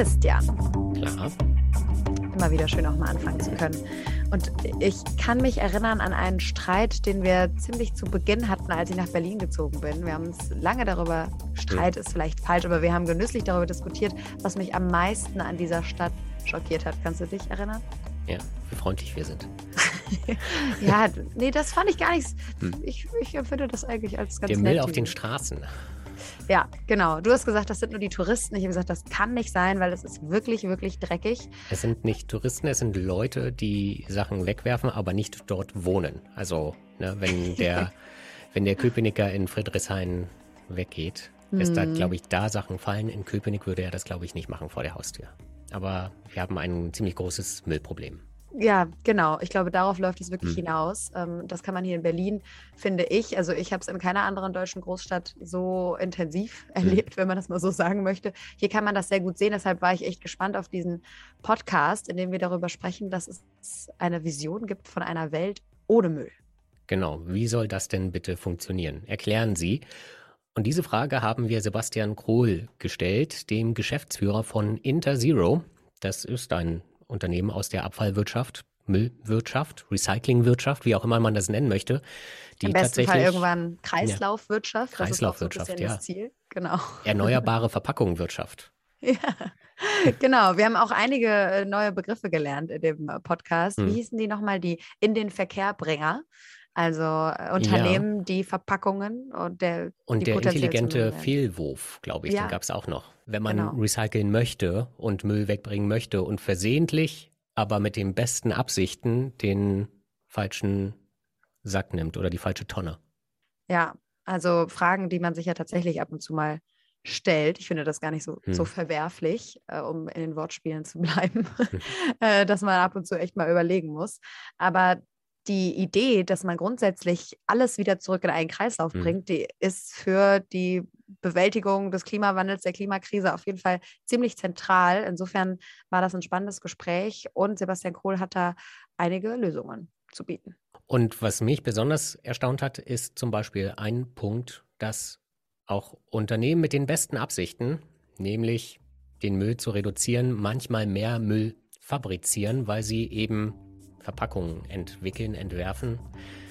Christian. Klar. Immer wieder schön auch mal anfangen zu können. Und ich kann mich erinnern an einen Streit, den wir ziemlich zu Beginn hatten, als ich nach Berlin gezogen bin. Wir haben uns lange darüber, Streit ist vielleicht falsch, aber wir haben genüsslich darüber diskutiert, was mich am meisten an dieser Stadt schockiert hat. Kannst du dich erinnern? Ja, wie freundlich wir sind. ja, nee, das fand ich gar nicht. Hm. Ich, ich empfinde das eigentlich als ganz Der Müll auf den Straßen. Ja, genau. Du hast gesagt, das sind nur die Touristen. Ich habe gesagt, das kann nicht sein, weil es ist wirklich, wirklich dreckig. Es sind nicht Touristen, es sind Leute, die Sachen wegwerfen, aber nicht dort wohnen. Also, ne, wenn der, wenn der Köpenicker in Friedrichshain weggeht, ist da, hm. glaube ich, da Sachen fallen. In Köpenick würde er das, glaube ich, nicht machen vor der Haustür. Aber wir haben ein ziemlich großes Müllproblem. Ja, genau. Ich glaube, darauf läuft es wirklich hm. hinaus. Ähm, das kann man hier in Berlin, finde ich. Also ich habe es in keiner anderen deutschen Großstadt so intensiv hm. erlebt, wenn man das mal so sagen möchte. Hier kann man das sehr gut sehen. Deshalb war ich echt gespannt auf diesen Podcast, in dem wir darüber sprechen, dass es eine Vision gibt von einer Welt ohne Müll. Genau. Wie soll das denn bitte funktionieren? Erklären Sie. Und diese Frage haben wir Sebastian Krohl gestellt, dem Geschäftsführer von Interzero. Das ist ein Unternehmen aus der Abfallwirtschaft, Müllwirtschaft, Recyclingwirtschaft, wie auch immer man das nennen möchte. Die Im besten Fall irgendwann Kreislaufwirtschaft. Ja, Kreislaufwirtschaft, das ist auch so ja. das Ziel. Genau. Erneuerbare Verpackungswirtschaft. Ja, genau. Wir haben auch einige äh, neue Begriffe gelernt in dem äh, Podcast. Hm. Wie hießen die nochmal? Die in den Verkehrbringer. Also äh, Unternehmen, ja. die Verpackungen und der Und der intelligente Fehlwurf, glaube ich, ja. den gab es auch noch. Wenn man genau. recyceln möchte und Müll wegbringen möchte und versehentlich, aber mit den besten Absichten den falschen Sack nimmt oder die falsche Tonne. Ja, also Fragen, die man sich ja tatsächlich ab und zu mal stellt. Ich finde das gar nicht so, hm. so verwerflich, äh, um in den Wortspielen zu bleiben, hm. äh, dass man ab und zu echt mal überlegen muss. Aber die Idee, dass man grundsätzlich alles wieder zurück in einen Kreislauf mhm. bringt, die ist für die Bewältigung des Klimawandels, der Klimakrise auf jeden Fall ziemlich zentral. Insofern war das ein spannendes Gespräch und Sebastian Kohl hat da einige Lösungen zu bieten. Und was mich besonders erstaunt hat, ist zum Beispiel ein Punkt, dass auch Unternehmen mit den besten Absichten, nämlich den Müll zu reduzieren, manchmal mehr Müll fabrizieren, weil sie eben Verpackungen entwickeln, entwerfen,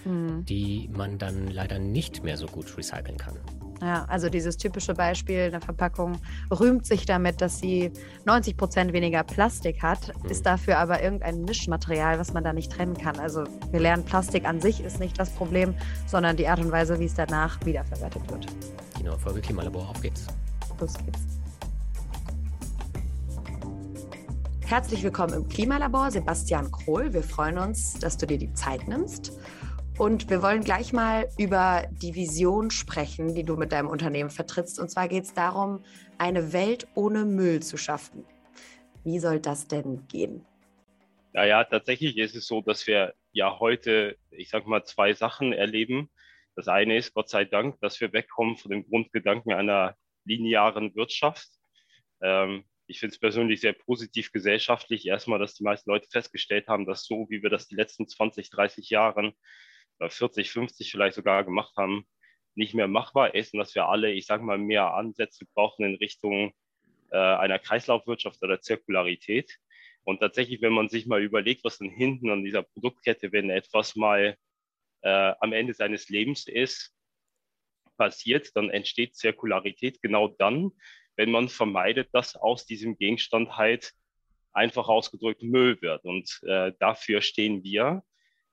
hm. die man dann leider nicht mehr so gut recyceln kann. Ja, also dieses typische Beispiel, eine Verpackung rühmt sich damit, dass sie 90 Prozent weniger Plastik hat, mhm. ist dafür aber irgendein Mischmaterial, was man da nicht trennen kann. Also wir lernen, Plastik an sich ist nicht das Problem, sondern die Art und Weise, wie es danach wiederverwertet wird. Die neue Folge Klimalabor, auf geht's. Los geht's. Herzlich willkommen im Klimalabor, Sebastian Krohl. Wir freuen uns, dass du dir die Zeit nimmst. Und wir wollen gleich mal über die Vision sprechen, die du mit deinem Unternehmen vertrittst. Und zwar geht es darum, eine Welt ohne Müll zu schaffen. Wie soll das denn gehen? Naja, tatsächlich ist es so, dass wir ja heute, ich sage mal, zwei Sachen erleben. Das eine ist, Gott sei Dank, dass wir wegkommen von dem Grundgedanken einer linearen Wirtschaft. Ähm, ich finde es persönlich sehr positiv gesellschaftlich. Erstmal, dass die meisten Leute festgestellt haben, dass so, wie wir das die letzten 20, 30 Jahren, 40, 50 vielleicht sogar gemacht haben, nicht mehr machbar ist und dass wir alle, ich sage mal, mehr Ansätze brauchen in Richtung äh, einer Kreislaufwirtschaft oder Zirkularität. Und tatsächlich, wenn man sich mal überlegt, was dann hinten an dieser Produktkette, wenn etwas mal äh, am Ende seines Lebens ist, passiert, dann entsteht Zirkularität genau dann, wenn man vermeidet, dass aus diesem Gegenstand halt einfach ausgedrückt Müll wird. Und äh, dafür stehen wir.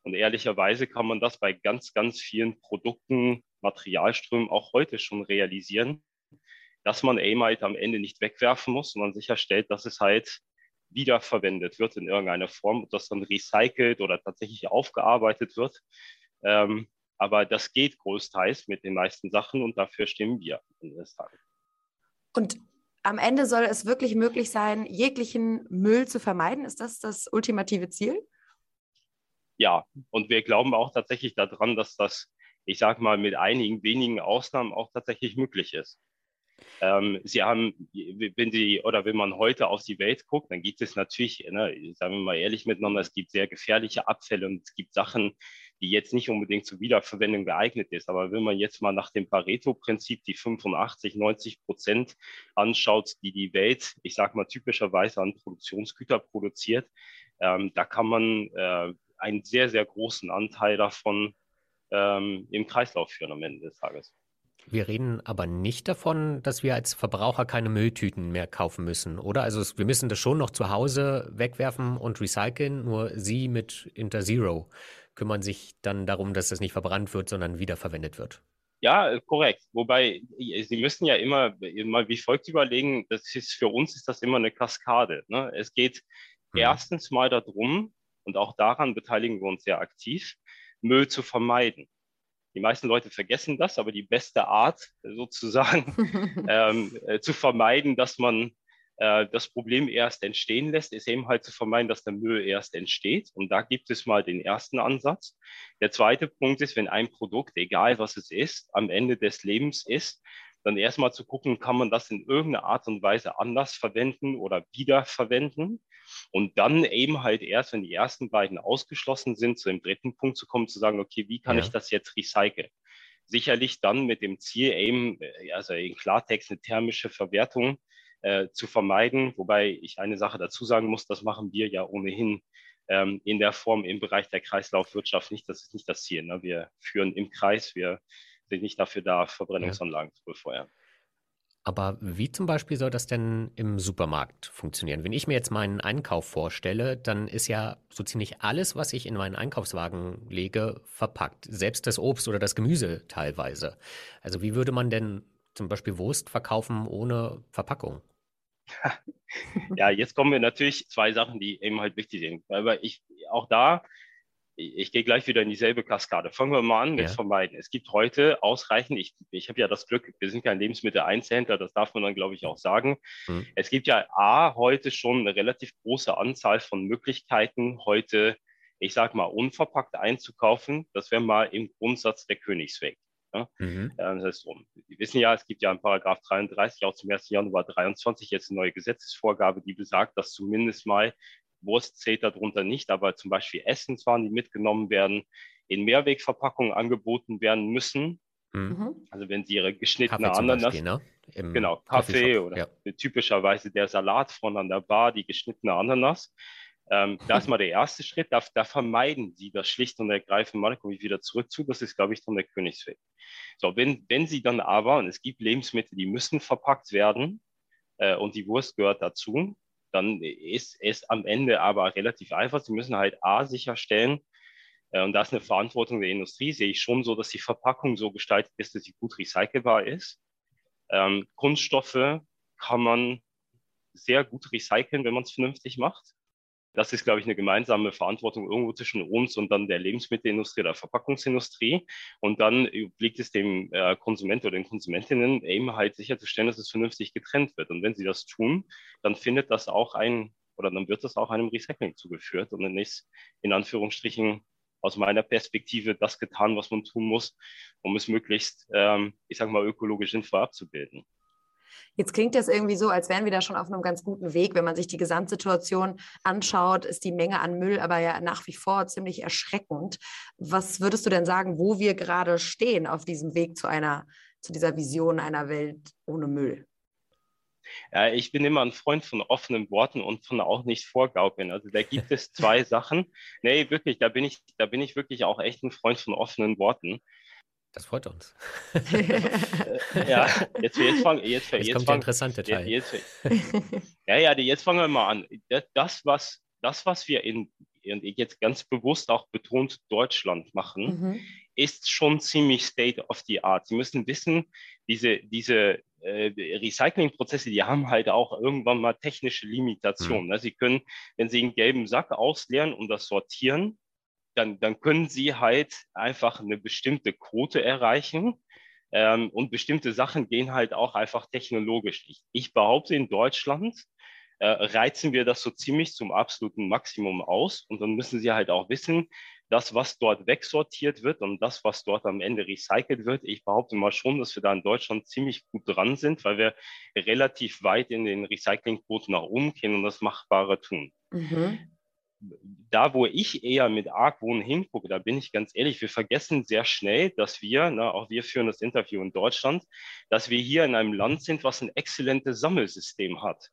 Und ehrlicherweise kann man das bei ganz, ganz vielen Produkten, Materialströmen auch heute schon realisieren, dass man eben halt am Ende nicht wegwerfen muss, sondern sicherstellt, dass es halt wiederverwendet wird in irgendeiner Form, dass dann recycelt oder tatsächlich aufgearbeitet wird. Ähm, aber das geht großteils mit den meisten Sachen und dafür stimmen wir am Ende des Tages. Und am Ende soll es wirklich möglich sein, jeglichen Müll zu vermeiden. Ist das das ultimative Ziel? Ja, und wir glauben auch tatsächlich daran, dass das, ich sage mal, mit einigen wenigen Ausnahmen auch tatsächlich möglich ist. Ähm, Sie haben, wenn Sie oder wenn man heute auf die Welt guckt, dann gibt es natürlich, ne, sagen wir mal ehrlich miteinander, es gibt sehr gefährliche Abfälle und es gibt Sachen, die jetzt nicht unbedingt zur Wiederverwendung geeignet ist. Aber wenn man jetzt mal nach dem Pareto-Prinzip die 85, 90 Prozent anschaut, die die Welt, ich sage mal typischerweise an Produktionsgüter produziert, ähm, da kann man äh, einen sehr, sehr großen Anteil davon ähm, im Kreislauf führen am Ende des Tages. Wir reden aber nicht davon, dass wir als Verbraucher keine Mülltüten mehr kaufen müssen, oder? Also wir müssen das schon noch zu Hause wegwerfen und recyceln, nur Sie mit Interzero kümmern sich dann darum, dass das nicht verbrannt wird, sondern wiederverwendet wird. Ja, korrekt. Wobei, Sie müssen ja immer, immer wie folgt überlegen, das ist für uns ist das immer eine Kaskade. Ne? Es geht hm. erstens mal darum, und auch daran beteiligen wir uns sehr aktiv, Müll zu vermeiden. Die meisten Leute vergessen das, aber die beste Art sozusagen ähm, äh, zu vermeiden, dass man äh, das Problem erst entstehen lässt, ist eben halt zu vermeiden, dass der Müll erst entsteht. Und da gibt es mal den ersten Ansatz. Der zweite Punkt ist, wenn ein Produkt, egal was es ist, am Ende des Lebens ist, dann erstmal zu gucken, kann man das in irgendeiner Art und Weise anders verwenden oder wiederverwenden. Und dann eben halt erst, wenn die ersten beiden ausgeschlossen sind, zu dem dritten Punkt zu kommen, zu sagen, okay, wie kann ja. ich das jetzt recyceln? Sicherlich dann mit dem Ziel eben, äh, also in Klartext eine thermische Verwertung äh, zu vermeiden. Wobei ich eine Sache dazu sagen muss, das machen wir ja ohnehin ähm, in der Form im Bereich der Kreislaufwirtschaft nicht. Das ist nicht das Ziel. Ne? Wir führen im Kreis, wir sind nicht dafür da, Verbrennungsanlagen ja. zu befeuern. Aber wie zum Beispiel soll das denn im Supermarkt funktionieren? Wenn ich mir jetzt meinen Einkauf vorstelle, dann ist ja so ziemlich alles, was ich in meinen Einkaufswagen lege, verpackt. Selbst das Obst oder das Gemüse teilweise. Also wie würde man denn zum Beispiel Wurst verkaufen ohne Verpackung? Ja, jetzt kommen wir natürlich zwei Sachen, die eben halt wichtig sind. Aber ich auch da ich gehe gleich wieder in dieselbe Kaskade. Fangen wir mal an mit ja. Vermeiden. Es gibt heute ausreichend, ich, ich habe ja das Glück, wir sind kein Lebensmitteleinzelhändler, das darf man dann, glaube ich, auch sagen. Mhm. Es gibt ja A, heute schon eine relativ große Anzahl von Möglichkeiten, heute, ich sage mal, unverpackt einzukaufen. Das wäre mal im Grundsatz der Königsweg. Ja? Mhm. Das heißt, wir wissen ja, es gibt ja in Paragraph 33 auch zum 1. Januar 23 jetzt eine neue Gesetzesvorgabe, die besagt, dass zumindest mal Wurst zählt darunter nicht, aber zum Beispiel Essenswaren, die mitgenommen werden, in Mehrwegverpackungen angeboten werden müssen. Mhm. mhm. Also wenn Sie Ihre geschnittene Ananas, Beispiel, ne? genau, Kaffee oder ja. typischerweise der Salat von an der Bar, die geschnittene Ananas. Ähm, das ist mal der erste Schritt. Da, da, vermeiden Sie das schlicht und ergreifend mal. Komme ich wieder zurück zu. Das ist, glaube ich, dann der Königsweg. So, wenn, wenn Sie dann aber, und es gibt Lebensmittel, die müssen verpackt werden, äh, und die Wurst gehört dazu, dann ist es am Ende aber relativ einfach. Sie müssen halt A sicherstellen, äh, und das ist eine Verantwortung der Industrie, sehe ich schon so, dass die Verpackung so gestaltet ist, dass sie gut recycelbar ist. Ähm, Kunststoffe kann man sehr gut recyceln, wenn man es vernünftig macht das ist, glaube ich, eine gemeinsame Verantwortung irgendwo zwischen uns und dann der Lebensmittelindustrie oder Verpackungsindustrie. Und dann liegt es dem äh, Konsumenten oder den Konsumentinnen eben halt sicherzustellen, dass es vernünftig getrennt wird. Und wenn sie das tun, dann findet das auch ein oder dann wird das auch einem Recycling zugeführt und dann ist in Anführungsstrichen aus meiner Perspektive das getan, was man tun muss, um es möglichst, ähm, ich sage mal, ökologisch sinnvoll abzubilden. Jetzt klingt das irgendwie so, als wären wir da schon auf einem ganz guten Weg. Wenn man sich die Gesamtsituation anschaut, ist die Menge an Müll aber ja nach wie vor ziemlich erschreckend. Was würdest du denn sagen, wo wir gerade stehen auf diesem Weg zu einer, zu dieser Vision einer Welt ohne Müll? Ja, ich bin immer ein Freund von offenen Worten und von auch nicht vorgaukeln. Also da gibt es zwei Sachen. Nee, wirklich, da bin ich, da bin ich wirklich auch echt ein Freund von offenen Worten. Das freut uns. ja, jetzt, jetzt fangen jetzt, jetzt, jetzt fang, interessante Teil. Jetzt, ja, ja, jetzt fangen wir mal an. Das, was, das, was wir in, jetzt ganz bewusst auch betont Deutschland machen, mhm. ist schon ziemlich state of the art. Sie müssen wissen, diese, diese äh, Recyclingprozesse, die haben halt auch irgendwann mal technische Limitationen. Mhm. Sie können, wenn Sie einen gelben Sack ausleeren und das sortieren, dann, dann können sie halt einfach eine bestimmte Quote erreichen. Ähm, und bestimmte Sachen gehen halt auch einfach technologisch nicht. Ich behaupte, in Deutschland äh, reizen wir das so ziemlich zum absoluten Maximum aus. Und dann müssen sie halt auch wissen, das, was dort wegsortiert wird und das, was dort am Ende recycelt wird, ich behaupte mal schon, dass wir da in Deutschland ziemlich gut dran sind, weil wir relativ weit in den Recyclingquoten nach oben gehen und das Machbare tun. Mhm. Da, wo ich eher mit Argwohn hingucke, da bin ich ganz ehrlich, wir vergessen sehr schnell, dass wir, na, auch wir führen das Interview in Deutschland, dass wir hier in einem Land sind, was ein exzellentes Sammelsystem hat.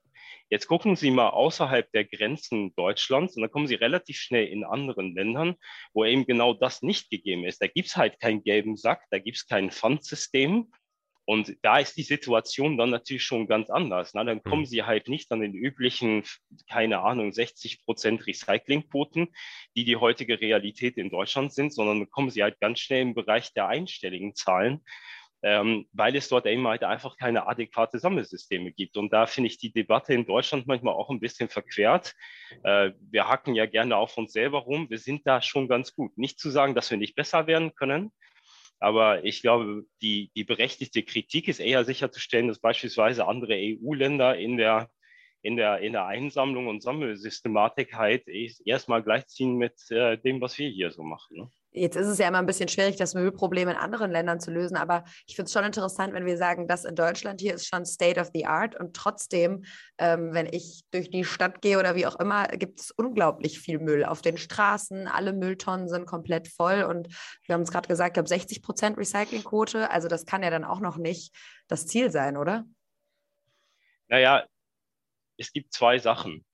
Jetzt gucken Sie mal außerhalb der Grenzen Deutschlands und dann kommen Sie relativ schnell in anderen Ländern, wo eben genau das nicht gegeben ist. Da gibt es halt keinen gelben Sack, da gibt es kein Pfandsystem, und da ist die Situation dann natürlich schon ganz anders. Ne? Dann kommen mhm. sie halt nicht an den üblichen, keine Ahnung, 60 Prozent Recyclingquoten, die die heutige Realität in Deutschland sind, sondern dann kommen sie halt ganz schnell im Bereich der einstelligen Zahlen, ähm, weil es dort eben halt einfach keine adäquate Sammelsysteme gibt. Und da finde ich die Debatte in Deutschland manchmal auch ein bisschen verquert. Äh, wir hacken ja gerne auf uns selber rum. Wir sind da schon ganz gut. Nicht zu sagen, dass wir nicht besser werden können, aber ich glaube, die, die berechtigte Kritik ist eher sicherzustellen, dass beispielsweise andere EU-Länder in der, in, der, in der Einsammlung und Sammelsystematik halt erstmal gleichziehen mit äh, dem, was wir hier so machen. Ne? Jetzt ist es ja immer ein bisschen schwierig, das Müllproblem in anderen Ländern zu lösen, aber ich finde es schon interessant, wenn wir sagen, das in Deutschland hier ist schon State of the Art und trotzdem, ähm, wenn ich durch die Stadt gehe oder wie auch immer, gibt es unglaublich viel Müll auf den Straßen. Alle Mülltonnen sind komplett voll und wir haben es gerade gesagt, ich glaube 60 Prozent Recyclingquote. Also das kann ja dann auch noch nicht das Ziel sein, oder? Naja, es gibt zwei Sachen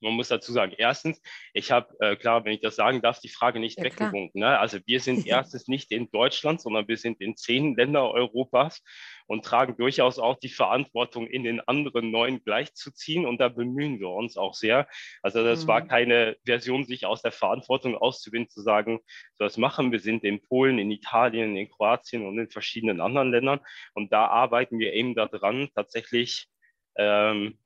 man muss dazu sagen, erstens, ich habe, äh, klar, wenn ich das sagen darf, die Frage nicht ja, weggewunken. Ne? Also wir sind erstens nicht in Deutschland, sondern wir sind in zehn Ländern Europas und tragen durchaus auch die Verantwortung, in den anderen neun gleichzuziehen. Und da bemühen wir uns auch sehr. Also das mhm. war keine Version, sich aus der Verantwortung auszuwinden, zu sagen, so das machen wir sind in Polen, in Italien, in Kroatien und in verschiedenen anderen Ländern. Und da arbeiten wir eben daran, tatsächlich ähm, äh,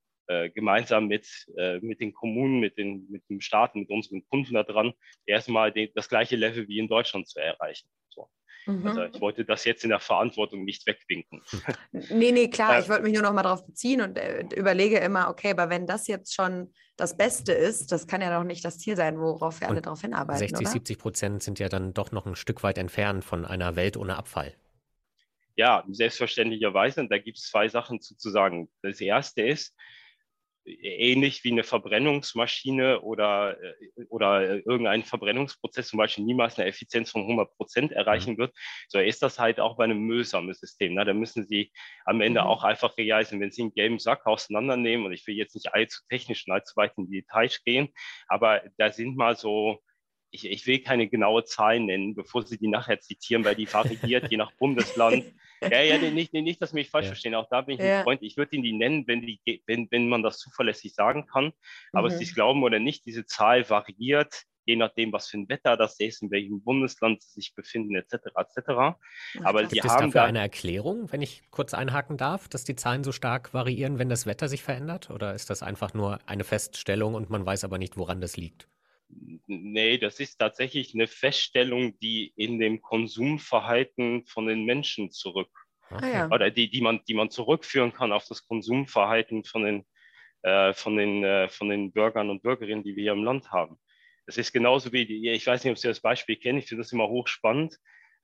gemeinsam mit, äh, mit den Kommunen, mit, den, mit dem Staat, mit unseren Kunden daran, erstmal den, das gleiche Level wie in Deutschland zu erreichen. So. Mhm. Also ich wollte das jetzt in der Verantwortung nicht wegwinken. Nee, nee, klar, äh, ich wollte mich nur noch mal darauf beziehen und äh, überlege immer, okay, aber wenn das jetzt schon das Beste ist, das kann ja doch nicht das Ziel sein, worauf wir alle darauf hinarbeiten. 60, oder? 70 Prozent sind ja dann doch noch ein Stück weit entfernt von einer Welt ohne Abfall. Ja, selbstverständlicherweise. Und da gibt es zwei Sachen zu, zu sagen. Das erste ist, ähnlich wie eine Verbrennungsmaschine oder, äh, oder irgendein Verbrennungsprozess zum Beispiel niemals eine Effizienz von 100 Prozent erreichen mhm. wird, so ist das halt auch bei einem Müllsammelsystem. Ne? Da müssen Sie am Ende mhm. auch einfach reisen, wenn Sie einen gelben Sack auseinandernehmen, und ich will jetzt nicht allzu technisch und allzu weit in die Details gehen, aber da sind mal so ich, ich, will keine genaue Zahl nennen, bevor Sie die nachher zitieren, weil die variiert je nach Bundesland. Ja, ja, nicht, nicht, dass Sie mich falsch ja. verstehen. Auch da bin ich ja. ein Freund. Ich würde Ihnen die nennen, wenn, die, wenn, wenn man das zuverlässig sagen kann. Aber mhm. Sie es glauben oder nicht, diese Zahl variiert, je nachdem, was für ein Wetter das ist, in welchem Bundesland sie sich befinden, etc. etc. Aber Gibt es dafür eine Erklärung, wenn ich kurz einhaken darf, dass die Zahlen so stark variieren, wenn das Wetter sich verändert? Oder ist das einfach nur eine Feststellung und man weiß aber nicht, woran das liegt? Nee, das ist tatsächlich eine Feststellung, die in dem Konsumverhalten von den Menschen zurück okay. Ah, oder die, die man, die man zurückführen kann auf das Konsumverhalten von den, äh, von den, äh, von den Bürgern und Bürgerinnen, die wir hier im Land haben. Das ist genauso wie, die, ich weiß nicht, ob Sie das Beispiel kennen, ich finde das immer hochspannend.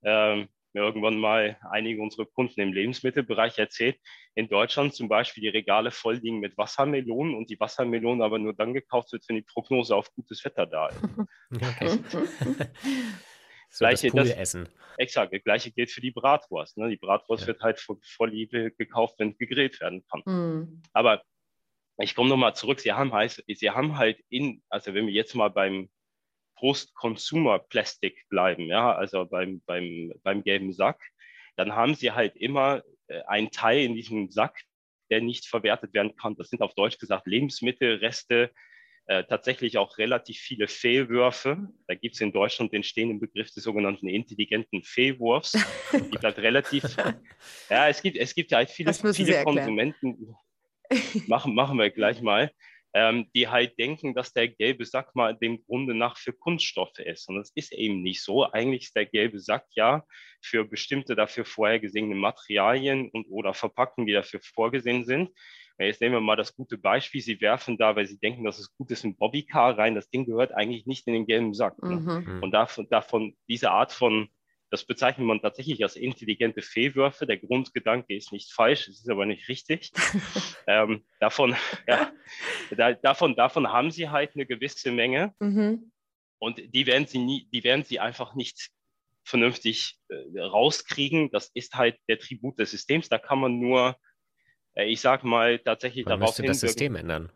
Ähm, mir irgendwann mal einige unserer Kunden im Lebensmittelbereich erzählt, in Deutschland zum Beispiel die Regale voll liegen mit Wassermelonen und die Wassermelonen aber nur dann gekauft wird, wenn die Prognose auf gutes Wetter da ist. Okay. so gleiche, das Essen. Exakt, das gleiche gilt für die Bratwurst. Ne? Die Bratwurst ja. wird halt vor, vor, Liebe gekauft, wenn gegrillt werden kann. Mhm. Aber ich komme nochmal zurück, Sie haben, halt, Sie haben halt in, also wenn wir jetzt mal beim Post-Consumer-Plastik bleiben, ja, also beim, beim, beim gelben Sack, dann haben sie halt immer äh, einen Teil in diesem Sack, der nicht verwertet werden kann. Das sind auf Deutsch gesagt Lebensmittelreste, äh, tatsächlich auch relativ viele Fehlwürfe. Da gibt es in Deutschland den stehenden Begriff des sogenannten intelligenten Fehlwurfs. Es gibt halt relativ, ja, es gibt, es gibt halt viele, viele Konsumenten. Machen, machen wir gleich mal ähm, die halt denken, dass der gelbe Sack mal dem Grunde nach für Kunststoffe ist. Und das ist eben nicht so. Eigentlich ist der gelbe Sack ja für bestimmte dafür vorhergesehene Materialien und oder Verpackungen, die dafür vorgesehen sind. Jetzt nehmen wir mal das gute Beispiel. Sie werfen da, weil Sie denken, dass es gut ist, ein Bobbycar rein. Das Ding gehört eigentlich nicht in den gelben Sack. Ne? Mhm. Und davon, davon, diese Art von Das bezeichnet man tatsächlich als intelligente Fehlwürfe. Der Grundgedanke ist nicht falsch, es ist aber nicht richtig. ähm, davon, ja, da, davon, davon haben sie halt eine gewisse Menge. Mhm. Und die werden sie nie, die werden sie einfach nicht vernünftig äh, rauskriegen. Das ist halt der Tribut des Systems. Da kann man nur, äh, ich sag mal, tatsächlich man darauf hin. das System ändern.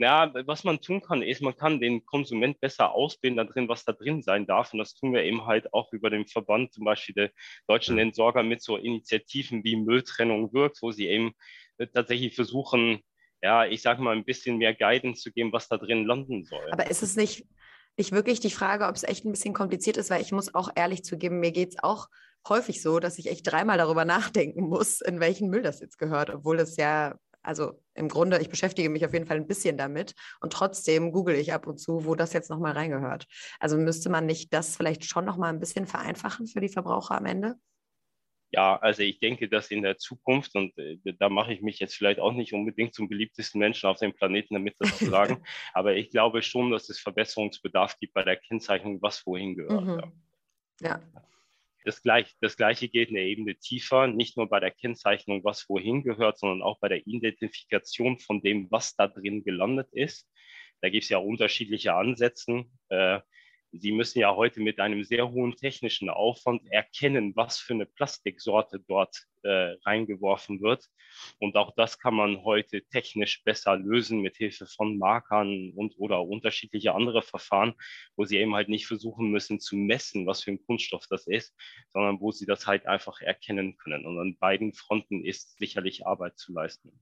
Ja, was man tun kann, ist, man kann den Konsument besser ausbilden da drin, was da drin sein darf. Und das tun wir eben halt auch über den Verband, zum Beispiel der deutschen. Entsorger mit so Initiativen wie Mülltrennung wirkt, wo sie eben äh, tatsächlich versuchen, ja, ich sag mal, ein bisschen mehr Guidance zu geben, was da drin landen soll. Aber ist es nicht, nicht wirklich die Frage, ob es echt ein bisschen kompliziert ist, weil ich muss auch ehrlich zugeben, mir geht es auch häufig so, dass ich echt dreimal darüber nachdenken muss, in welchen Müll das jetzt gehört, obwohl es ja also im Grunde, ich beschäftige mich auf jeden Fall ein bisschen damit und trotzdem google ich ab und zu, wo das jetzt nochmal reingehört. Also müsste man nicht das vielleicht schon nochmal ein bisschen vereinfachen für die Verbraucher am Ende? Ja, also ich denke, dass in der Zukunft, und äh, da mache ich mich jetzt vielleicht auch nicht unbedingt zum beliebtesten Menschen auf dem Planeten, damit das zu sagen, aber ich glaube schon, dass es Verbesserungsbedarf gibt bei der Kennzeichnung, was wohin gehört. Mhm. ja. Das, gleich, das Gleiche geht eine Ebene tiefer, nicht nur bei der Kennzeichnung, was wohin gehört, sondern auch bei der Identifikation von dem, was da drin gelandet ist. Da gibt es ja unterschiedliche Ansätze. Äh, Sie müssen ja heute mit einem sehr hohen technischen Aufwand erkennen, was für eine Plastiksorte dort äh, reingeworfen wird. Und auch das kann man heute technisch besser lösen mit Hilfe von Markern und oder unterschiedliche andere Verfahren, wo Sie eben halt nicht versuchen müssen zu messen, was für ein Kunststoff das ist, sondern wo Sie das halt einfach erkennen können. Und an beiden Fronten ist sicherlich Arbeit zu leisten.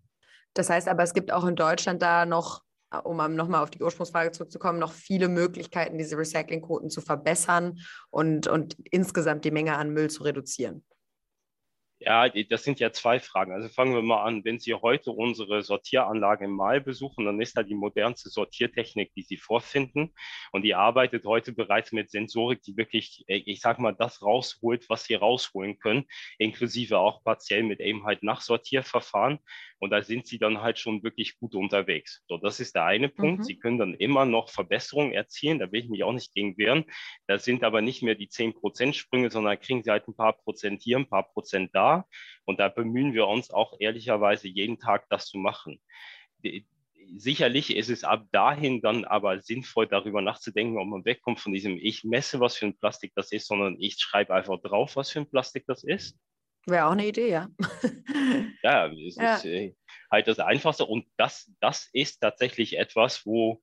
Das heißt aber, es gibt auch in Deutschland da noch um nochmal auf die Ursprungsfrage zurückzukommen, noch viele Möglichkeiten, diese Recyclingquoten zu verbessern und, und insgesamt die Menge an Müll zu reduzieren. Ja, das sind ja zwei Fragen. Also fangen wir mal an. Wenn Sie heute unsere Sortieranlage im Mal besuchen, dann ist da die modernste Sortiertechnik, die Sie vorfinden. Und die arbeitet heute bereits mit Sensorik, die wirklich, äh, ich sag mal, das rausholt, was Sie rausholen können, inklusive auch partiell mit eben halt Nachsortierverfahren. Und da sind Sie dann halt schon wirklich gut unterwegs. So, das ist der eine Punkt. Mhm. Sie können dann immer noch Verbesserungen erzielen. Da will ich mich auch nicht gegen wehren. Das sind aber nicht mehr die 10 Prozent Sprünge, sondern kriegen Sie halt ein paar Prozent hier, ein paar Prozent da. Und da bemühen wir uns auch ehrlicherweise jeden Tag, das zu machen. Sicherlich ist es ab dahin dann aber sinnvoll, darüber nachzudenken, ob man wegkommt von diesem, ich messe, was für ein Plastik das ist, sondern ich schreibe einfach drauf, was für ein Plastik das ist. Wäre auch eine Idee, ja. ja, es ja. ist äh, halt das Einfachste. Und das, das ist tatsächlich etwas, wo,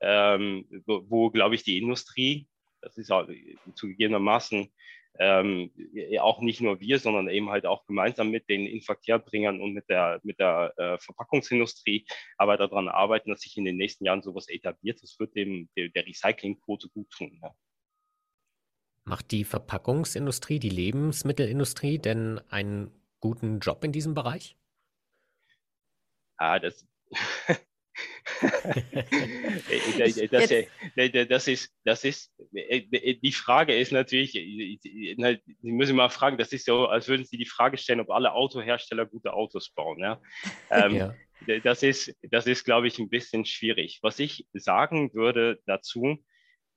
ähm, wo, wo glaube ich, die Industrie, das ist auch zugegebenermaßen ähm, auch nicht nur wir, sondern eben halt auch gemeinsam mit den Inverkehrbringern und mit der, mit der äh, Verpackungsindustrie, aber daran arbeiten, dass sich in den nächsten Jahren sowas etabliert. Das wird dem der, der Recyclingquote gut tun. Ja. Macht die Verpackungsindustrie, die Lebensmittelindustrie denn einen guten Job in diesem Bereich? Ah, das, das, das, ist, das ist, die Frage ist natürlich, Sie müssen mal fragen, das ist so, als würden Sie die Frage stellen, ob alle Autohersteller gute Autos bauen. Ja? Ähm, ja. Das ist, das ist, glaube ich, ein bisschen schwierig. Was ich sagen würde dazu,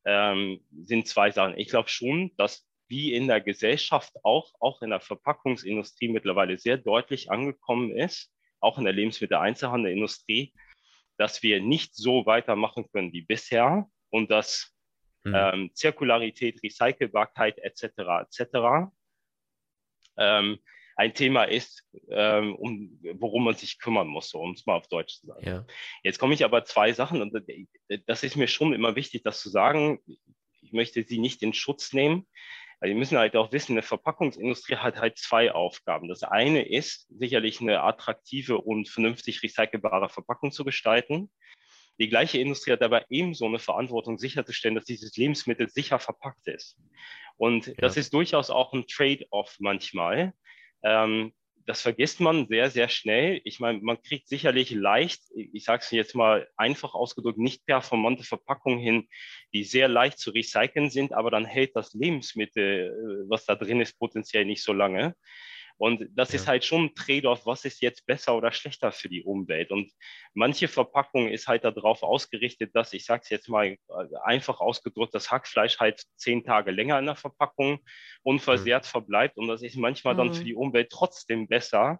ähm, sind zwei Sachen. Ich glaube schon, dass wie in der Gesellschaft auch, auch in der Verpackungsindustrie mittlerweile sehr deutlich angekommen ist, auch in der Lebensmitteleinzelhandelindustrie, dass wir nicht so weitermachen können wie bisher und dass hm. ähm, Zirkularität, Recycelbarkeit etc. etc. Ähm, ein Thema ist, ähm, um, worum man sich kümmern muss, so, um es mal auf Deutsch zu sagen. Ja. Jetzt komme ich aber zwei Sachen und das ist mir schon immer wichtig, das zu sagen. Ich möchte Sie nicht in Schutz nehmen. Also wir müssen halt auch wissen, eine Verpackungsindustrie hat halt zwei Aufgaben. Das eine ist sicherlich eine attraktive und vernünftig recycelbare Verpackung zu gestalten. Die gleiche Industrie hat aber ebenso eine Verantwortung, sicherzustellen, dass dieses Lebensmittel sicher verpackt ist. Und ja. das ist durchaus auch ein Trade-off manchmal. Ähm, das vergisst man sehr, sehr schnell. Ich meine, man kriegt sicherlich leicht, ich sage es jetzt mal einfach ausgedrückt, nicht performante Verpackungen hin, die sehr leicht zu recyceln sind, aber dann hält das Lebensmittel, äh, was da drin ist, potenziell nicht so lange. Und das ja. ist halt schon ein Trade-off, was ist jetzt besser oder schlechter für die Umwelt. Und manche Verpackung ist halt darauf ausgerichtet, dass, ich sage es jetzt mal äh, einfach ausgedrückt, das Hackfleisch halt zehn Tage länger in der Verpackung unversehrt mhm. verbleibt. Und das ist manchmal mhm. dann für die Umwelt trotzdem besser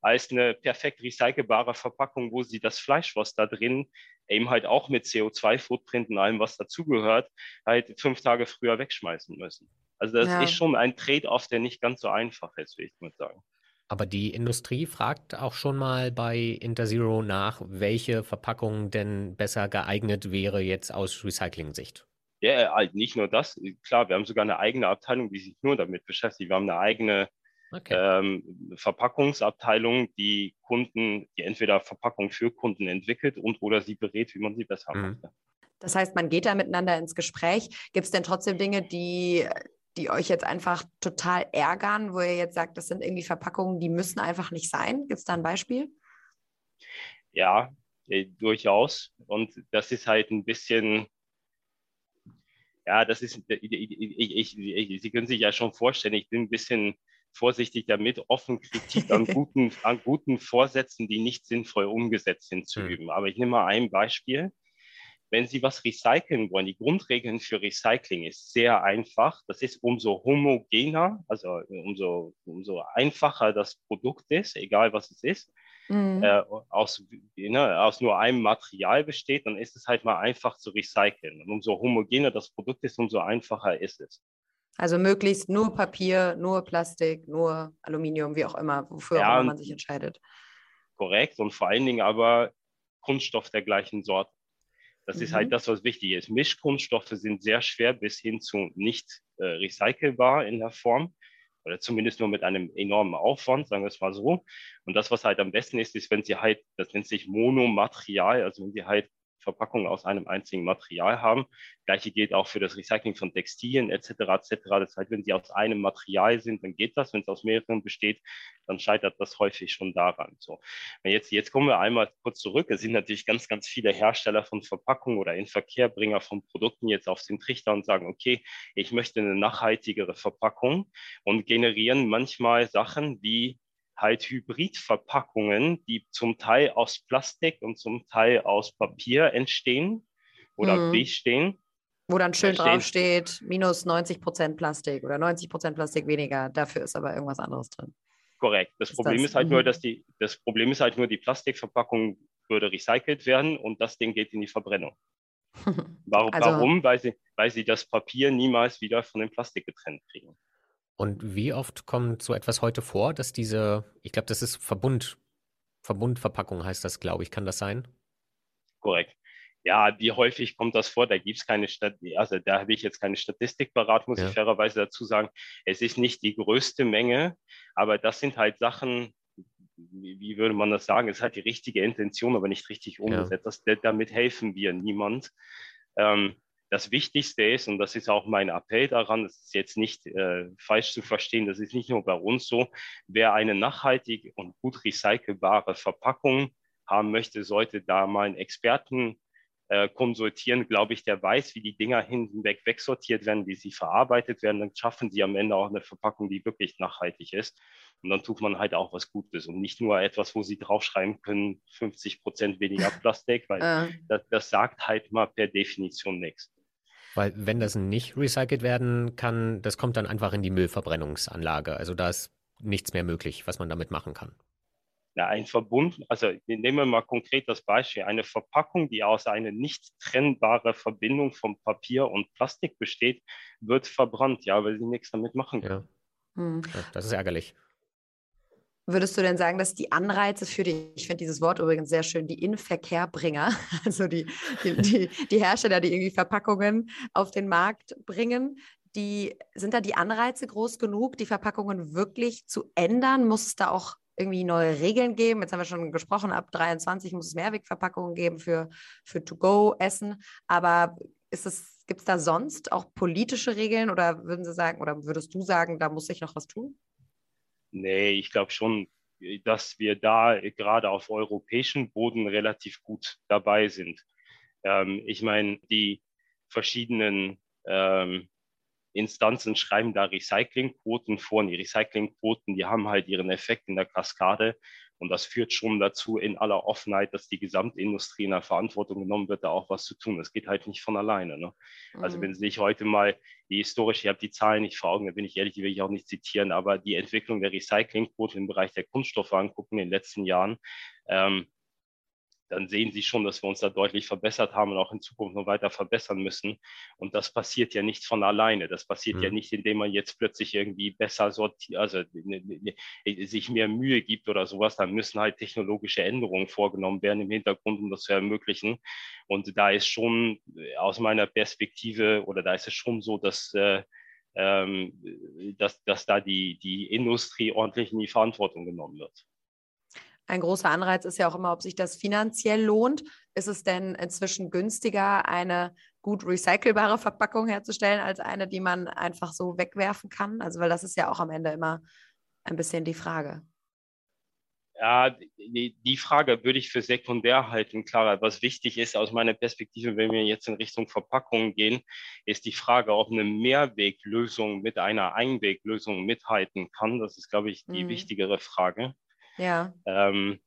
als eine perfekt recycelbare Verpackung, wo sie das Fleisch, was da drin eben halt auch mit CO2-Footprint und allem, was dazugehört, halt fünf Tage früher wegschmeißen müssen. Also das ja. ist schon ein Trade-off, der nicht ganz so einfach ist, will ich mal sagen. Aber die Industrie fragt auch schon mal bei Interzero nach, welche Verpackung denn besser geeignet wäre jetzt aus Recycling-Sicht. Ja, halt nicht nur das. Klar, wir haben sogar eine eigene Abteilung, die sich nur damit beschäftigt. Wir haben eine eigene okay. ähm, Verpackungsabteilung, die Kunden, die entweder Verpackung für Kunden entwickelt und oder sie berät, wie man sie besser mhm. macht. Das heißt, man geht da miteinander ins Gespräch. Gibt es denn trotzdem Dinge, die die euch jetzt einfach total ärgern, wo ihr jetzt sagt, das sind irgendwie Verpackungen, die müssen einfach nicht sein? Gibt es da ein Beispiel? Ja, äh, durchaus. Und das ist halt ein bisschen, ja, das ist, ich, ich, ich, Sie können sich ja schon vorstellen, ich bin ein bisschen vorsichtig damit, offen Kritik an guten, an guten Vorsätzen, die nicht sinnvoll umgesetzt sind, zu hm. üben. Aber ich nehme mal ein Beispiel wenn Sie was recyceln wollen, die Grundregeln für Recycling ist sehr einfach. Das ist umso homogener, also umso, umso einfacher das Produkt ist, egal was es ist, mhm. äh, aus, ne, aus nur einem Material besteht, dann ist es halt mal einfach zu recyceln. Und umso homogener das Produkt ist, umso einfacher ist es. Also möglichst nur Papier, nur Plastik, nur Aluminium, wie auch immer, wofür ja, auch immer man sich entscheidet. Korrekt und vor allen Dingen aber Kunststoff der gleichen Sorte. Das mhm. ist halt das, was wichtig ist. Mischkunststoffe sind sehr schwer bis hin zu nicht äh, recycelbar in der Form oder zumindest nur mit einem enormen Aufwand, sagen wir es mal so. Und das, was halt am besten ist, ist, wenn sie halt, das nennt sich Monomaterial, also wenn sie halt Verpackungen aus einem einzigen Material haben. Gleiche gilt auch für das Recycling von Textilien etc. etc. Das heißt, wenn sie aus einem Material sind, dann geht das. Wenn es aus mehreren besteht, dann scheitert das häufig schon daran. So, jetzt, jetzt kommen wir einmal kurz zurück. Es sind natürlich ganz, ganz viele Hersteller von Verpackungen oder Inverkehrbringer von Produkten jetzt auf den Trichter und sagen, okay, ich möchte eine nachhaltigere Verpackung und generieren manchmal Sachen wie halt Hybridverpackungen, die zum Teil aus Plastik und zum Teil aus Papier entstehen oder mhm. bestehen. Wo dann schön da drauf steht, minus 90 Prozent Plastik oder 90 Prozent Plastik weniger, dafür ist aber irgendwas anderes drin. Korrekt. Das ist Problem das? ist halt mhm. nur, dass die, das Problem ist halt nur, die Plastikverpackung würde recycelt werden und das Ding geht in die Verbrennung. Warum? Also, warum? Weil, sie, weil sie das Papier niemals wieder von dem Plastik getrennt kriegen. Und wie oft kommt so etwas heute vor, dass diese, ich glaube, das ist Verbund, Verbundverpackung heißt das, glaube ich, kann das sein? Korrekt. Ja, wie häufig kommt das vor? Da gibt es keine Statistik, also da habe ich jetzt keine Statistik parat, muss ja. ich fairerweise dazu sagen. Es ist nicht die größte Menge, aber das sind halt Sachen, wie, würde man das sagen? Es halt die richtige Intention, aber nicht richtig umgesetzt. Ja. Das, damit helfen wir niemand. Ähm, das Wichtigste ist, und das ist auch mein Appell daran, das ist jetzt nicht äh, falsch zu verstehen, das ist nicht nur bei uns so, wer eine nachhaltige und gut recycelbare Verpackung haben möchte, sollte da mal einen Experten äh, konsultieren, glaube ich, der weiß, wie die Dinger hinweg wegsortiert werden, wie sie verarbeitet werden, dann schaffen sie am Ende auch eine Verpackung, die wirklich nachhaltig ist. Und dann tut man halt auch was Gutes und nicht nur etwas, wo sie draufschreiben können, 50 Prozent weniger Plastik, weil äh. das, das sagt halt mal per Definition nichts. Weil wenn das nicht recycelt werden kann, das kommt dann einfach in die Müllverbrennungsanlage. Also da ist nichts mehr möglich, was man damit machen kann. Ja, ein Verbund, also nehmen wir mal konkret das Beispiel, eine Verpackung, die aus einer nicht trennbaren Verbindung von Papier und Plastik besteht, wird verbrannt, ja, weil sie nichts damit machen können. Ja. Hm. ja das ist ärgerlich. Würdest du denn sagen, dass die Anreize für die, ich finde dieses Wort übrigens sehr schön, die Inverkehrbringer, also die, die, die, die, Hersteller, die irgendwie Verpackungen auf den Markt bringen, die, sind da die Anreize groß genug, die Verpackungen wirklich zu ändern? Muss es da auch irgendwie neue Regeln geben? Jetzt haben wir schon gesprochen, ab 23 muss es Mehrwegverpackungen geben für, für To-Go-Essen. Aber ist es, gibt es da sonst auch politische Regeln oder würden Sie sagen, oder würdest du sagen, da muss sich noch was tun? Nee, ich glaube schon, dass wir da gerade auf europäischem Boden relativ gut dabei sind. Ähm, ich meine, die verschiedenen ähm, Instanzen schreiben da Recyclingquoten vor und die Recyclingquoten, die haben halt ihren Effekt in der Kaskade und das führt schon dazu in aller Offenheit, dass die Gesamtindustrie in der Verantwortung genommen wird, da auch was zu tun. Das geht halt nicht von alleine. Ne? Also mhm. Also wenn Sie sich heute mal die historische, ich habe die Zahlen nicht vor Augen, da bin ich ehrlich, die will ich auch nicht zitieren, aber die Entwicklung der Recyclingquote im Bereich der Kunststoffe angucken in den letzten Jahren, ähm, dann sehen Sie schon, dass wir uns da deutlich verbessert haben und auch in Zukunft noch weiter verbessern müssen. Und das passiert ja nicht von alleine. Das passiert mhm. ja nicht, indem man jetzt plötzlich irgendwie besser sortiert, also ne, ne, ne, sich mehr Mühe gibt oder sowas. Dann müssen halt technologische Änderungen vorgenommen werden im Hintergrund, um das zu ermöglichen. Und da ist schon äh, aus meiner Perspektive oder da ist es schon so, dass äh, ähm, dass, dass da die, die Industrie ordentlich in die Verantwortung genommen wird. Ein großer Anreiz ist ja auch immer, ob sich das finanziell lohnt. Ist es denn inzwischen günstiger, eine gut recycelbare Verpackung herzustellen, als eine, die man einfach so wegwerfen kann? Also, weil das ist ja auch am Ende immer ein bisschen die Frage. Ja, die, Frage würde ich für sekundär halten. Klar, was wichtig ist aus meiner Perspektive, wenn wir jetzt in Richtung Verpackungen gehen, ist die Frage, ob eine Mehrweglösung mit einer Einweglösung mithalten kann. Das ist, glaube ich, die mhm. wichtigere Frage. Ja. Ähm,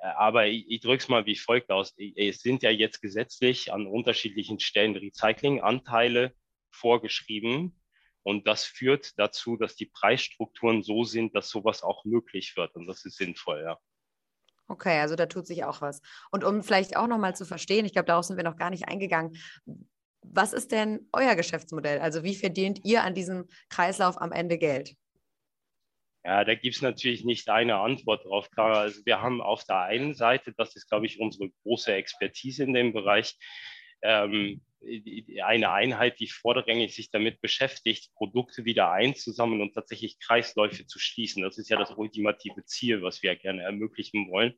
aber ich, ich drücke es mal wie folgt aus. Es sind ja jetzt gesetzlich an unterschiedlichen Stellen Recyclinganteile vorgeschrieben. Und das führt dazu, dass die Preisstrukturen so sind, dass sowas auch möglich wird. Und das ist sinnvoll, ja. Okay, also da tut sich auch was. Und um vielleicht auch nochmal zu verstehen, ich glaube, darauf sind wir noch gar nicht eingegangen. Was ist denn euer Geschäftsmodell? Also wie verdient ihr an diesem Kreislauf am Ende Geld? Ja, da gibt es natürlich nicht eine Antwort drauf. Klar, also wir haben auf der einen Seite, das ist, glaube ich, unsere große Expertise in dem Bereich, ähm, eine Einheit, die vorrangig sich damit beschäftigt, Produkte wieder einzusammeln und tatsächlich Kreisläufe zu schließen. Das ist ja das ultimative Ziel, was wir gerne ermöglichen wollen.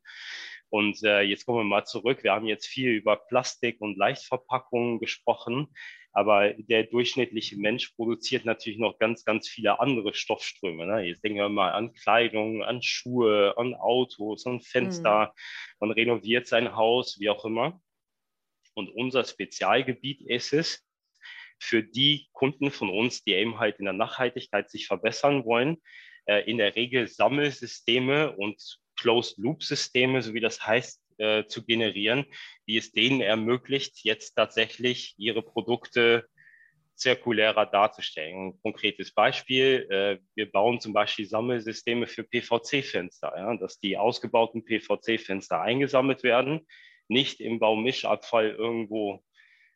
Und äh, jetzt kommen wir mal zurück. Wir haben jetzt viel über Plastik und Leichtverpackungen gesprochen. Aber der durchschnittliche Mensch produziert natürlich noch ganz, ganz viele andere Stoffströme. Ne? Jetzt denken wir mal an Kleidung, an Schuhe, an Autos, an Fenster. Mhm. Man renoviert sein Haus, wie auch immer. Und unser Spezialgebiet ist es, für die Kunden von uns, die eben halt in der Nachhaltigkeit sich verbessern wollen, äh, in der Regel Sammelsysteme und Closed-Loop-Systeme, so wie das heißt, äh, zu generieren, die es denen ermöglicht, jetzt tatsächlich ihre Produkte zirkulärer darzustellen. Ein konkretes Beispiel, äh, wir bauen zum Beispiel Sammelsysteme für PVC-Fenster, ja, dass die ausgebauten PVC-Fenster eingesammelt werden, nicht im Baumischabfall irgendwo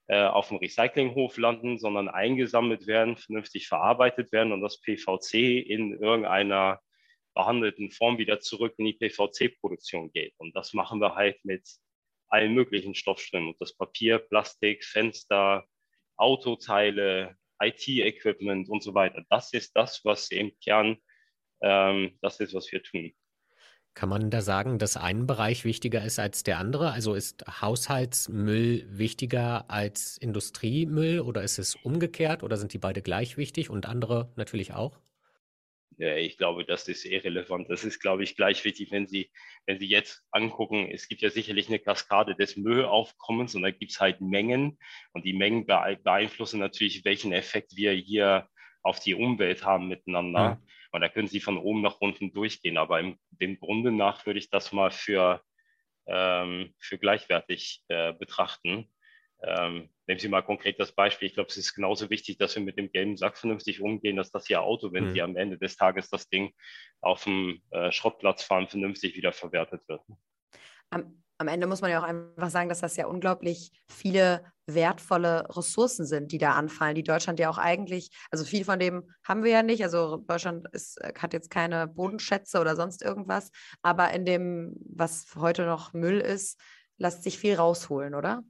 äh, auf dem Recyclinghof landen, sondern eingesammelt werden, vernünftig verarbeitet werden und das PVC in irgendeiner behandelten Form wieder zurück in die PVC-Produktion geht. Und das machen wir halt mit allen möglichen Stoffströmen. Und das Papier, Plastik, Fenster, Autoteile, IT-Equipment und so weiter. Das ist das, was im Kern ähm, das ist, was wir tun. Kann man da sagen, dass ein Bereich wichtiger ist als der andere? Also ist Haushaltsmüll wichtiger als Industriemüll oder ist es umgekehrt oder sind die beide gleich wichtig und andere natürlich auch? Ich glaube, das ist irrelevant. Das ist, glaube ich, gleich wichtig, wenn Sie, wenn Sie jetzt angucken, es gibt ja sicherlich eine Kaskade des Müllaufkommens und da gibt es halt Mengen und die Mengen beeinflussen natürlich, welchen Effekt wir hier auf die Umwelt haben miteinander. Ja. Und da können Sie von oben nach unten durchgehen. Aber im, dem Grunde nach würde ich das mal für, ähm, für gleichwertig äh, betrachten. Ähm, nehmen Sie mal konkret das Beispiel. Ich glaube, es ist genauso wichtig, dass wir mit dem gelben Sack vernünftig umgehen, dass das Ihr Auto, wenn mhm. Sie am Ende des Tages das Ding auf dem äh, Schrottplatz fahren, vernünftig wieder verwertet wird. Am, am, Ende muss man ja auch einfach sagen, dass das ja unglaublich viele wertvolle Ressourcen sind, die da anfallen, die Deutschland ja auch eigentlich, also viel von dem haben wir ja nicht. Also Deutschland ist, äh, hat jetzt keine Bodenschätze oder sonst irgendwas, aber in dem, was heute noch Müll ist, lässt sich viel rausholen, oder?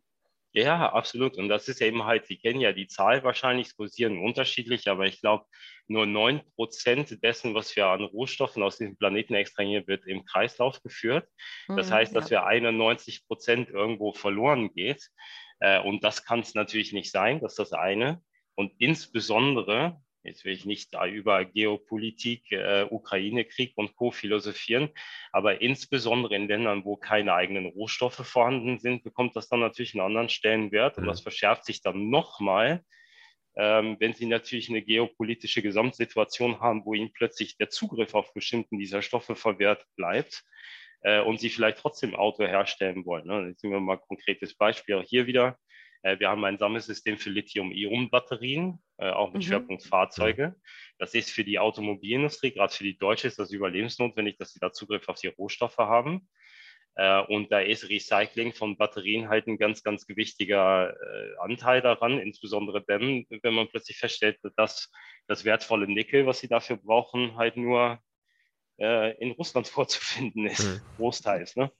Ja, absolut. Und das ist eben halt, Sie kennen ja die Zahl wahrscheinlich, es kursieren unterschiedlich, aber ich glaube, nur neun Prozent dessen, was wir an Rohstoffen aus diesem Planeten extrahieren, wird im Kreislauf geführt. Das mhm, heißt, dass ja. wir 91 Prozent irgendwo verloren geht. Äh, und das kann es natürlich nicht sein, das ist das eine. Und insbesondere, Jetzt will ich nicht da über Geopolitik, äh, Ukraine-Krieg und Co. philosophieren, aber insbesondere in Ländern, wo keine eigenen Rohstoffe vorhanden sind, bekommt das dann natürlich einen anderen Stellenwert und das verschärft sich dann nochmal, ähm, wenn sie natürlich eine geopolitische Gesamtsituation haben, wo ihnen plötzlich der Zugriff auf bestimmten dieser Stoffe verwehrt bleibt äh, und sie vielleicht trotzdem Auto herstellen wollen. Ne? Jetzt nehmen wir mal ein konkretes Beispiel auch hier wieder. Äh, wir haben ein Sammelsystem für Lithium-Ionen-Batterien, äh, auch mit mhm. Schwerpunkt Fahrzeuge. Das ist für die Automobilindustrie, gerade für die Deutsche, ist das überlebensnotwendig, dass sie da Zugriff auf die Rohstoffe haben. Äh, und da ist Recycling von Batterien halt ein ganz, ganz gewichtiger Anteil daran, insbesondere dann, wenn man plötzlich feststellt, dass das wertvolle Nickel, was sie dafür brauchen, halt nur in Russland vorzufinden ist, mhm. großteils. Ne?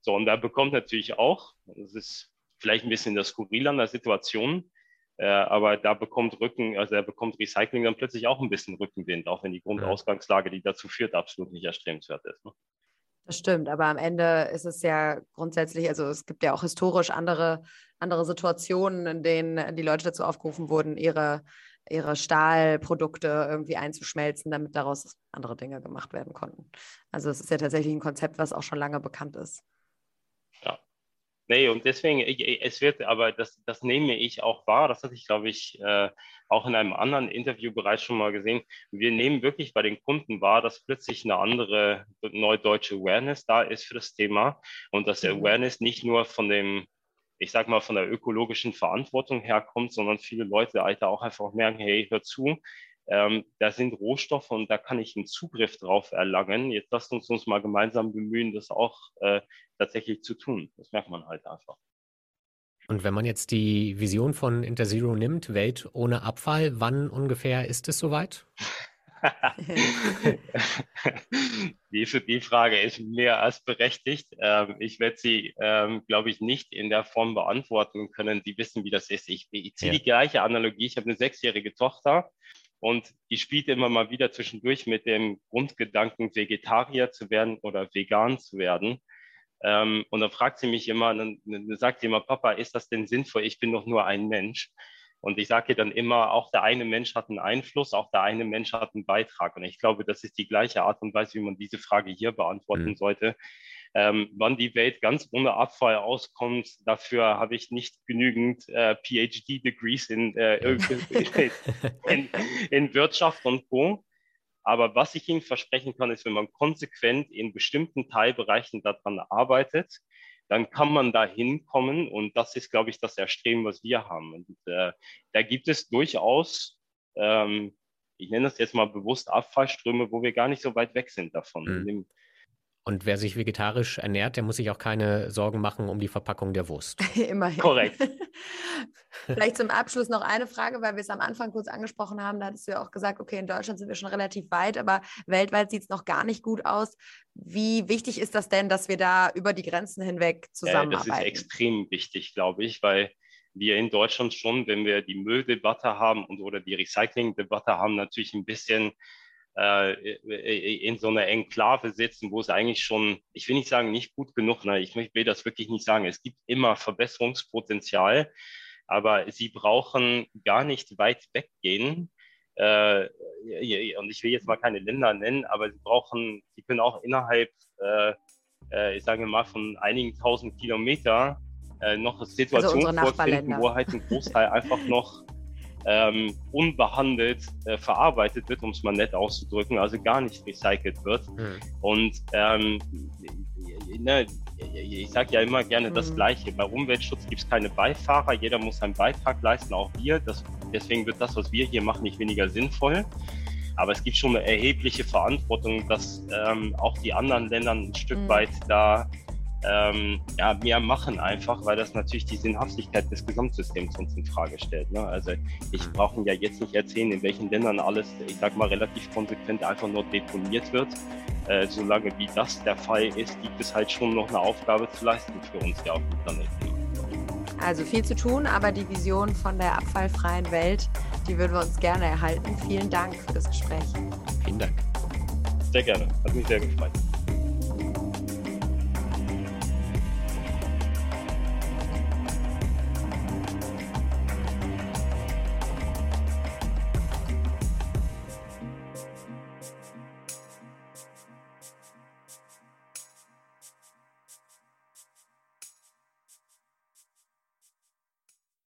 So, und da bekommt natürlich auch, das ist vielleicht ein bisschen das Skurril an der Situation, äh, aber da bekommt Rücken, also er bekommt Recycling dann plötzlich auch ein bisschen Rückenwind, auch wenn die Grundausgangslage, die dazu führt, absolut nicht erstrebenswert ist. Ne? Das stimmt, aber am Ende ist es ja grundsätzlich, also es gibt ja auch historisch andere, andere Situationen, in denen die Leute dazu aufgerufen wurden, ihre, ihre Stahlprodukte irgendwie einzuschmelzen, damit daraus andere Dinge gemacht werden konnten. Also es ist ja tatsächlich ein Konzept, was auch schon lange bekannt ist. Nee, und deswegen, es wird, aber das, das nehme ich auch wahr, das hatte ich, glaube ich, äh, auch in einem anderen Interview bereits schon mal gesehen. Wir nehmen wirklich bei den Kunden wahr, dass plötzlich eine andere neudeutsche Awareness da ist für das Thema und dass der mhm. Awareness nicht nur von dem, ich sag mal, von der ökologischen Verantwortung herkommt, sondern viele Leute Alter auch einfach merken, hey, hör zu, ähm, da sind Rohstoffe und da kann ich einen Zugriff drauf erlangen. Jetzt lasst uns uns mal gemeinsam bemühen, das auch äh, tatsächlich zu tun. Das merkt man halt einfach. Und wenn man jetzt die Vision von Interzero nimmt, Welt ohne Abfall, wann ungefähr ist es soweit? die, die Frage ist mehr als berechtigt. Ähm, ich werde sie, ähm, glaube ich, nicht in der Form beantworten können. Sie wissen, wie das ist. Ich, ich ziehe ja. die gleiche Analogie. Ich habe eine sechsjährige Tochter und die spielt immer mal wieder zwischendurch mit dem Grundgedanken, Vegetarier zu werden oder vegan zu werden. Ähm, und dann fragt sie mich immer, dann, dann sagt sie immer, Papa, ist das denn sinnvoll? Ich bin doch nur ein Mensch. Und ich sage ihr dann immer, auch der eine Mensch hat einen Einfluss, auch der eine Mensch hat einen Beitrag. Und ich glaube, das ist die gleiche Art und Weise, wie man diese Frage hier beantworten mhm. sollte. Ähm, wann die Welt ganz ohne Abfall auskommt, dafür habe ich nicht genügend äh, PhD-Degrees in, äh, in, in, Wirtschaft und Co. Aber was ich Ihnen versprechen kann, ist, wenn man konsequent in bestimmten Teilbereichen daran arbeitet, dann kann man da hinkommen. Und das ist, glaube ich, das Erstreben, was wir haben. Und äh, da gibt es durchaus, ähm, ich nenne das jetzt mal bewusst Abfallströme, wo wir gar nicht so weit weg sind davon. Mhm. Und wer sich vegetarisch ernährt, der muss sich auch keine Sorgen machen um die Verpackung der Wurst. Immerhin. Korrekt. Vielleicht zum Abschluss noch eine Frage, weil wir es am Anfang kurz angesprochen haben. Da hattest du ja auch gesagt, okay, in Deutschland sind wir schon relativ weit, aber weltweit sieht es noch gar nicht gut aus. Wie wichtig ist das denn, dass wir da über die Grenzen hinweg zusammenarbeiten? das ist extrem wichtig, glaube ich, weil wir in Deutschland schon, wenn wir die Mülldebatte haben und oder die Recyclingdebatte haben, natürlich ein bisschen äh, in so einer Enklave sitzen, wo es eigentlich schon, ich will nicht sagen, nicht gut genug, nein, ich will das wirklich nicht sagen. Es gibt immer Verbesserungspotenzial, aber sie brauchen gar nicht weit weggehen. Äh, und ich will jetzt mal keine Länder nennen, aber sie brauchen, sie können auch innerhalb, äh, äh ich sage mal, von einigen tausend Kilometer äh, noch Situationen also vorfinden, wo halt ein Großteil einfach noch ähm, unbehandelt äh, verarbeitet wird, um es mal nett auszudrücken, also gar nicht recycelt wird. Mhm. Und ähm, ne, ich sage ja immer gerne mhm. das Gleiche. Bei Umweltschutz gibt es keine Beifahrer, jeder muss seinen Beitrag leisten, auch wir. Das, deswegen wird das, was wir hier machen, nicht weniger sinnvoll. Aber es gibt schon eine erhebliche Verantwortung, dass ähm, auch die anderen Länder ein Stück mhm. weit da ähm, ja, mehr machen einfach, weil das natürlich die Sinnhaftigkeit des Gesamtsystems uns in Frage stellt. Ne? Also ich mhm. brauche ja jetzt nicht erzählen, in welchen Ländern alles, ich sag mal, relativ konsequent einfach nur deponiert wird. Äh, solange wie das der Fall ist, gibt es halt schon noch eine Aufgabe zu leisten für uns ja auf dem Planeten. Also viel zu tun, aber die Vision von der abfallfreien Welt, die würden wir uns gerne erhalten. Vielen Dank für das Gespräch. Vielen Dank. Sehr gerne. Hat mich sehr gefreut.